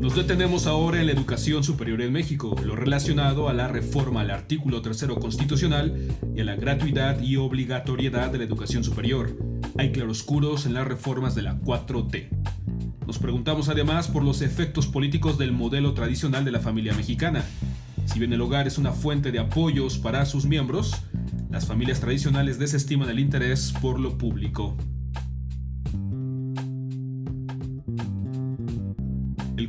Nos detenemos ahora en la educación superior en México, lo relacionado a la reforma al artículo tercero constitucional y a la gratuidad y obligatoriedad de la educación superior. Hay claroscuros en las reformas de la 4T. Nos preguntamos además por los efectos políticos del modelo tradicional de la familia mexicana. Si bien el hogar es una fuente de apoyos para sus miembros, las familias tradicionales desestiman el interés por lo público.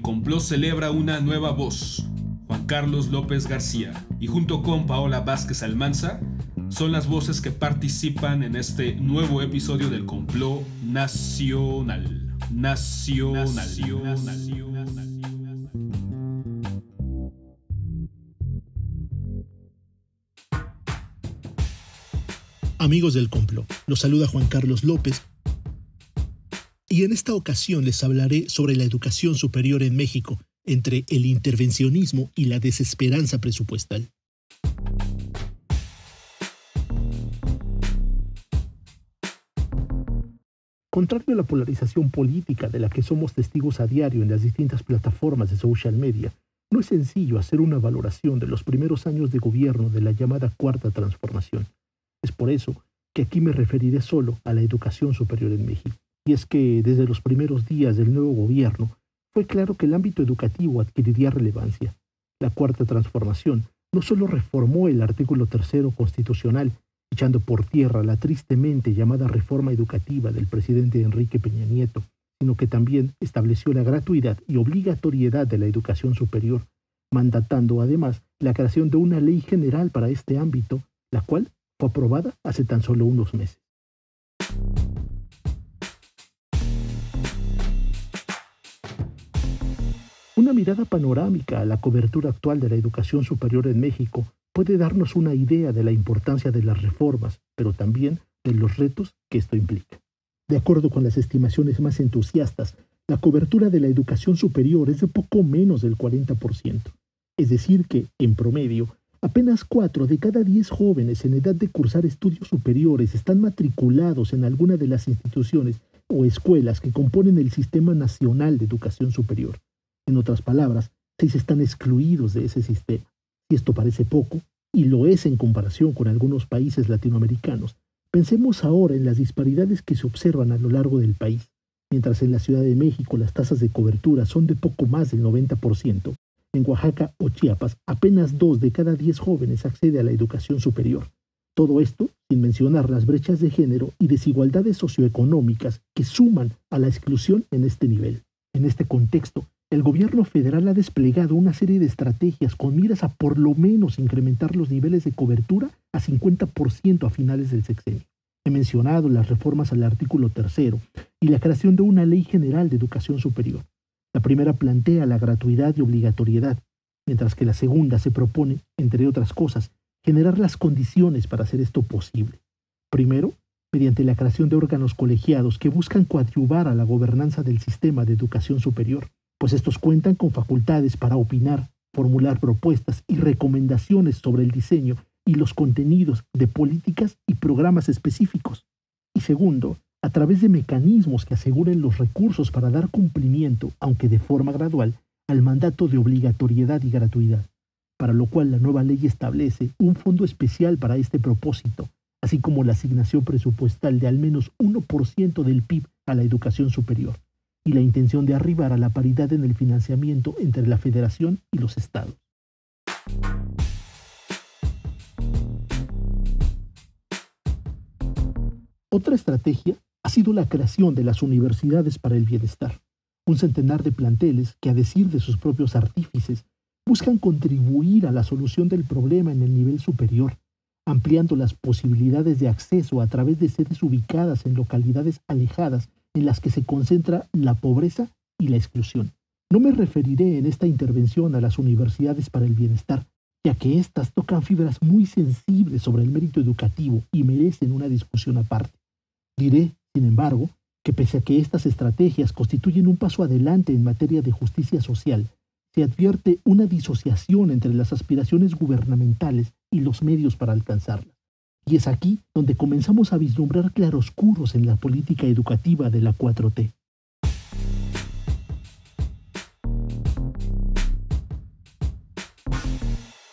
Complot celebra una nueva voz, Juan Carlos López García, y junto con Paola Vázquez Almanza, son las voces que participan en este nuevo episodio del complot nacional. Nacional. nacional. Amigos del complot, los saluda Juan Carlos López y en esta ocasión les hablaré sobre la educación superior en México, entre el intervencionismo y la desesperanza presupuestal. Contrario a la polarización política de la que somos testigos a diario en las distintas plataformas de social media, no es sencillo hacer una valoración de los primeros años de gobierno de la llamada Cuarta Transformación. Es por eso que aquí me referiré solo a la educación superior en México. Y es que desde los primeros días del nuevo gobierno fue claro que el ámbito educativo adquiriría relevancia. La cuarta transformación no solo reformó el artículo tercero constitucional, echando por tierra la tristemente llamada reforma educativa del presidente Enrique Peña Nieto, sino que también estableció la gratuidad y obligatoriedad de la educación superior, mandatando además la creación de una ley general para este ámbito, la cual fue aprobada hace tan solo unos meses. Una mirada panorámica a la cobertura actual de la educación superior en México puede darnos una idea de la importancia de las reformas, pero también de los retos que esto implica. De acuerdo con las estimaciones más entusiastas, la cobertura de la educación superior es de poco menos del 40%. Es decir, que, en promedio, Apenas cuatro de cada diez jóvenes en edad de cursar estudios superiores están matriculados en alguna de las instituciones o escuelas que componen el Sistema Nacional de Educación Superior. En otras palabras, seis están excluidos de ese sistema. Si esto parece poco, y lo es en comparación con algunos países latinoamericanos, pensemos ahora en las disparidades que se observan a lo largo del país. Mientras en la Ciudad de México las tasas de cobertura son de poco más del 90%, en Oaxaca o Chiapas, apenas dos de cada diez jóvenes accede a la educación superior. Todo esto sin mencionar las brechas de género y desigualdades socioeconómicas que suman a la exclusión en este nivel. En este contexto, el gobierno federal ha desplegado una serie de estrategias con miras a por lo menos incrementar los niveles de cobertura a 50% a finales del sexenio. He mencionado las reformas al artículo tercero y la creación de una ley general de educación superior. La primera plantea la gratuidad y obligatoriedad, mientras que la segunda se propone, entre otras cosas, generar las condiciones para hacer esto posible. Primero, mediante la creación de órganos colegiados que buscan coadyuvar a la gobernanza del sistema de educación superior, pues estos cuentan con facultades para opinar, formular propuestas y recomendaciones sobre el diseño y los contenidos de políticas y programas específicos. Y segundo, a través de mecanismos que aseguren los recursos para dar cumplimiento, aunque de forma gradual, al mandato de obligatoriedad y gratuidad, para lo cual la nueva ley establece un fondo especial para este propósito, así como la asignación presupuestal de al menos 1% del PIB a la educación superior, y la intención de arribar a la paridad en el financiamiento entre la federación y los estados. Otra estrategia ha sido la creación de las universidades para el bienestar, un centenar de planteles que, a decir de sus propios artífices, buscan contribuir a la solución del problema en el nivel superior, ampliando las posibilidades de acceso a través de sedes ubicadas en localidades alejadas en las que se concentra la pobreza y la exclusión. No me referiré en esta intervención a las universidades para el bienestar, ya que éstas tocan fibras muy sensibles sobre el mérito educativo y merecen una discusión aparte. Diré sin embargo, que pese a que estas estrategias constituyen un paso adelante en materia de justicia social, se advierte una disociación entre las aspiraciones gubernamentales y los medios para alcanzarlas. Y es aquí donde comenzamos a vislumbrar claroscuros en la política educativa de la 4T.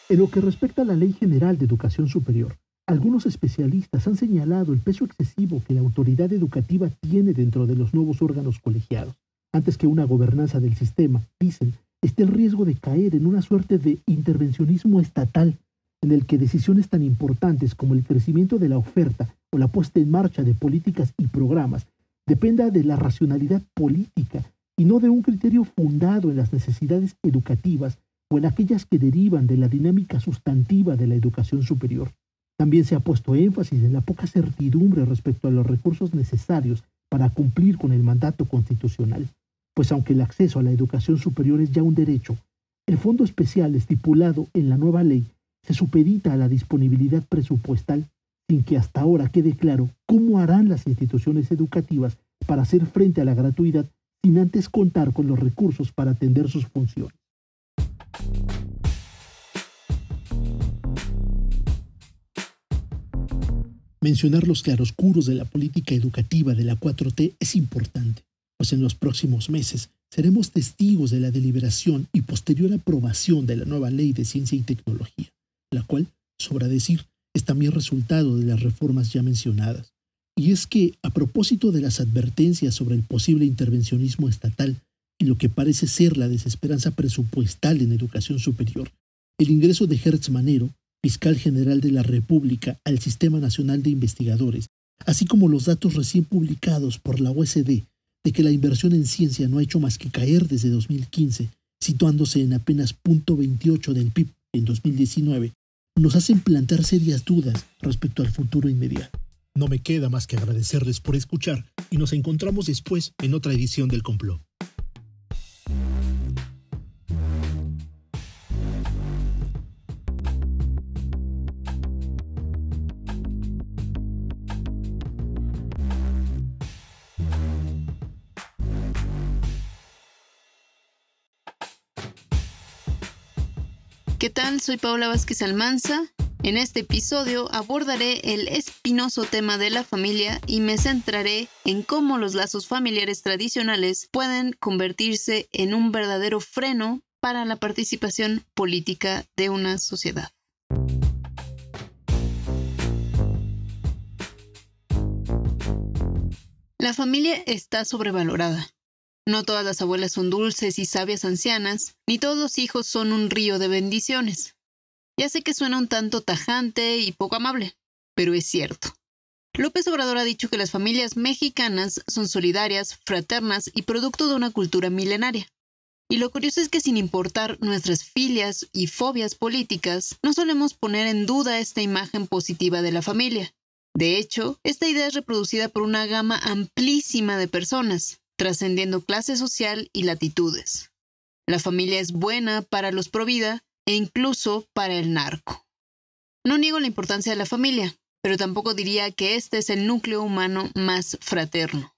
En lo que respecta a la Ley General de Educación Superior, algunos especialistas han señalado el peso excesivo que la autoridad educativa tiene dentro de los nuevos órganos colegiados. Antes que una gobernanza del sistema, dicen, está el riesgo de caer en una suerte de intervencionismo estatal en el que decisiones tan importantes como el crecimiento de la oferta o la puesta en marcha de políticas y programas dependa de la racionalidad política y no de un criterio fundado en las necesidades educativas o en aquellas que derivan de la dinámica sustantiva de la educación superior. También se ha puesto énfasis en la poca certidumbre respecto a los recursos necesarios para cumplir con el mandato constitucional, pues aunque el acceso a la educación superior es ya un derecho, el fondo especial estipulado en la nueva ley se supedita a la disponibilidad presupuestal sin que hasta ahora quede claro cómo harán las instituciones educativas para hacer frente a la gratuidad sin antes contar con los recursos para atender sus funciones. Mencionar los claroscuros de la política educativa de la 4T es importante, pues en los próximos meses seremos testigos de la deliberación y posterior aprobación de la nueva ley de ciencia y tecnología, la cual, sobra decir, es también resultado de las reformas ya mencionadas. Y es que, a propósito de las advertencias sobre el posible intervencionismo estatal y lo que parece ser la desesperanza presupuestal en educación superior, el ingreso de Hertz Manero fiscal general de la República al Sistema Nacional de Investigadores, así como los datos recién publicados por la OSD de que la inversión en ciencia no ha hecho más que caer desde 2015, situándose en apenas 0.28 del PIB en 2019, nos hacen plantear serias dudas respecto al futuro inmediato. No me queda más que agradecerles por escuchar y nos encontramos después en otra edición del complot. ¿Qué tal? Soy Paula Vázquez Almanza. En este episodio abordaré el espinoso tema de la familia y me centraré en cómo los lazos familiares tradicionales pueden convertirse en un verdadero freno para la participación política de una sociedad. La familia está sobrevalorada. No todas las abuelas son dulces y sabias ancianas, ni todos los hijos son un río de bendiciones. Ya sé que suena un tanto tajante y poco amable, pero es cierto. López Obrador ha dicho que las familias mexicanas son solidarias, fraternas y producto de una cultura milenaria. Y lo curioso es que sin importar nuestras filias y fobias políticas, no solemos poner en duda esta imagen positiva de la familia. De hecho, esta idea es reproducida por una gama amplísima de personas, trascendiendo clase social y latitudes. La familia es buena para los pro vida e incluso para el narco. No niego la importancia de la familia, pero tampoco diría que este es el núcleo humano más fraterno.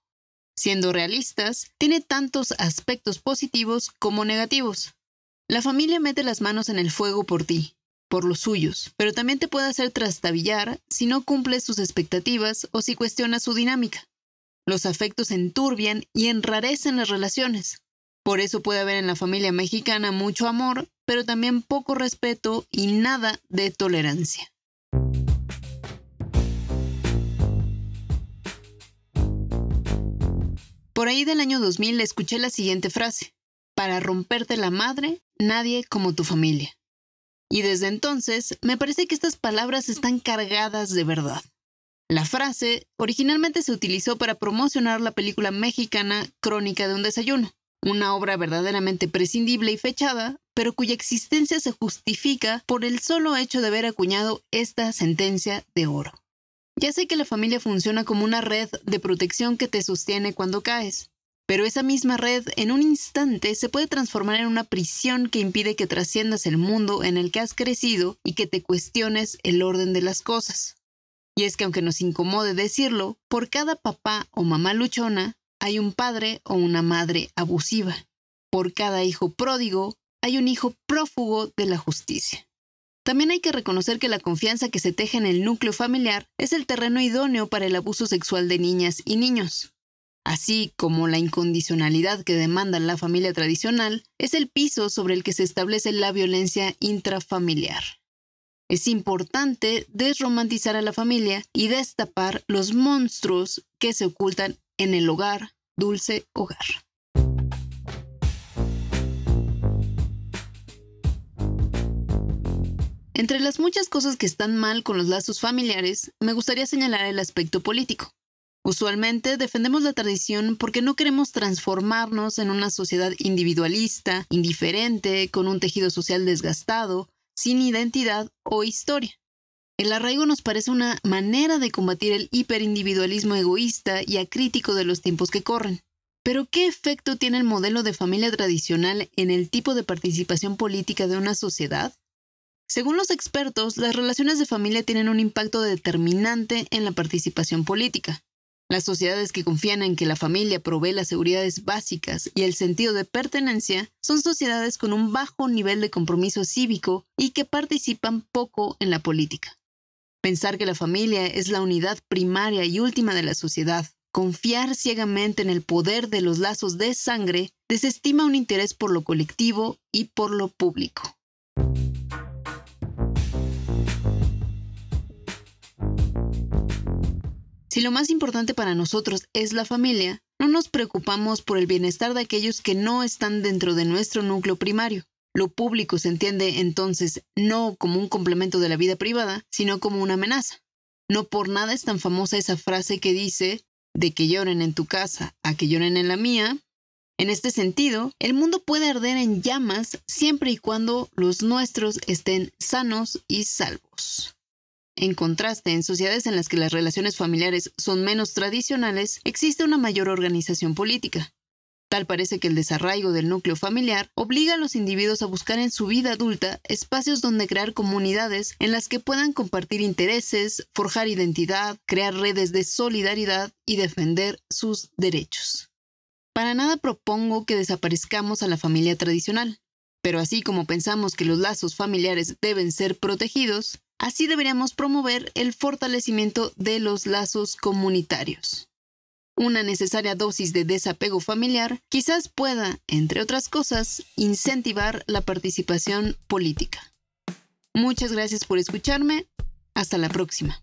Siendo realistas, tiene tantos aspectos positivos como negativos. La familia mete las manos en el fuego por ti, por los suyos, pero también te puede hacer trastabillar si no cumples sus expectativas o si cuestionas su dinámica. Los afectos enturbian y enrarecen las relaciones. Por eso puede haber en la familia mexicana mucho amor, pero también poco respeto y nada de tolerancia. Por ahí del año 2000 escuché la siguiente frase, para romperte la madre, nadie como tu familia. Y desde entonces me parece que estas palabras están cargadas de verdad. La frase originalmente se utilizó para promocionar la película mexicana Crónica de un desayuno, una obra verdaderamente prescindible y fechada, pero cuya existencia se justifica por el solo hecho de haber acuñado esta sentencia de oro. Ya sé que la familia funciona como una red de protección que te sostiene cuando caes, pero esa misma red en un instante se puede transformar en una prisión que impide que trasciendas el mundo en el que has crecido y que te cuestiones el orden de las cosas. Y es que aunque nos incomode decirlo, por cada papá o mamá luchona hay un padre o una madre abusiva. Por cada hijo pródigo hay un hijo prófugo de la justicia. También hay que reconocer que la confianza que se teje en el núcleo familiar es el terreno idóneo para el abuso sexual de niñas y niños. Así como la incondicionalidad que demanda la familia tradicional es el piso sobre el que se establece la violencia intrafamiliar. Es importante desromantizar a la familia y destapar los monstruos que se ocultan en el hogar, dulce hogar. Entre las muchas cosas que están mal con los lazos familiares, me gustaría señalar el aspecto político. Usualmente defendemos la tradición porque no queremos transformarnos en una sociedad individualista, indiferente, con un tejido social desgastado, sin identidad o historia. El arraigo nos parece una manera de combatir el hiperindividualismo egoísta y acrítico de los tiempos que corren. Pero ¿qué efecto tiene el modelo de familia tradicional en el tipo de participación política de una sociedad? Según los expertos, las relaciones de familia tienen un impacto determinante en la participación política. Las sociedades que confían en que la familia provee las seguridades básicas y el sentido de pertenencia son sociedades con un bajo nivel de compromiso cívico y que participan poco en la política. Pensar que la familia es la unidad primaria y última de la sociedad, confiar ciegamente en el poder de los lazos de sangre, desestima un interés por lo colectivo y por lo público. Si lo más importante para nosotros es la familia, no nos preocupamos por el bienestar de aquellos que no están dentro de nuestro núcleo primario. Lo público se entiende entonces no como un complemento de la vida privada, sino como una amenaza. No por nada es tan famosa esa frase que dice, de que lloren en tu casa a que lloren en la mía. En este sentido, el mundo puede arder en llamas siempre y cuando los nuestros estén sanos y salvos. En contraste, en sociedades en las que las relaciones familiares son menos tradicionales, existe una mayor organización política. Tal parece que el desarraigo del núcleo familiar obliga a los individuos a buscar en su vida adulta espacios donde crear comunidades en las que puedan compartir intereses, forjar identidad, crear redes de solidaridad y defender sus derechos. Para nada propongo que desaparezcamos a la familia tradicional, pero así como pensamos que los lazos familiares deben ser protegidos, Así deberíamos promover el fortalecimiento de los lazos comunitarios. Una necesaria dosis de desapego familiar quizás pueda, entre otras cosas, incentivar la participación política. Muchas gracias por escucharme. Hasta la próxima.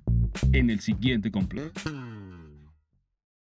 en el siguiente complot.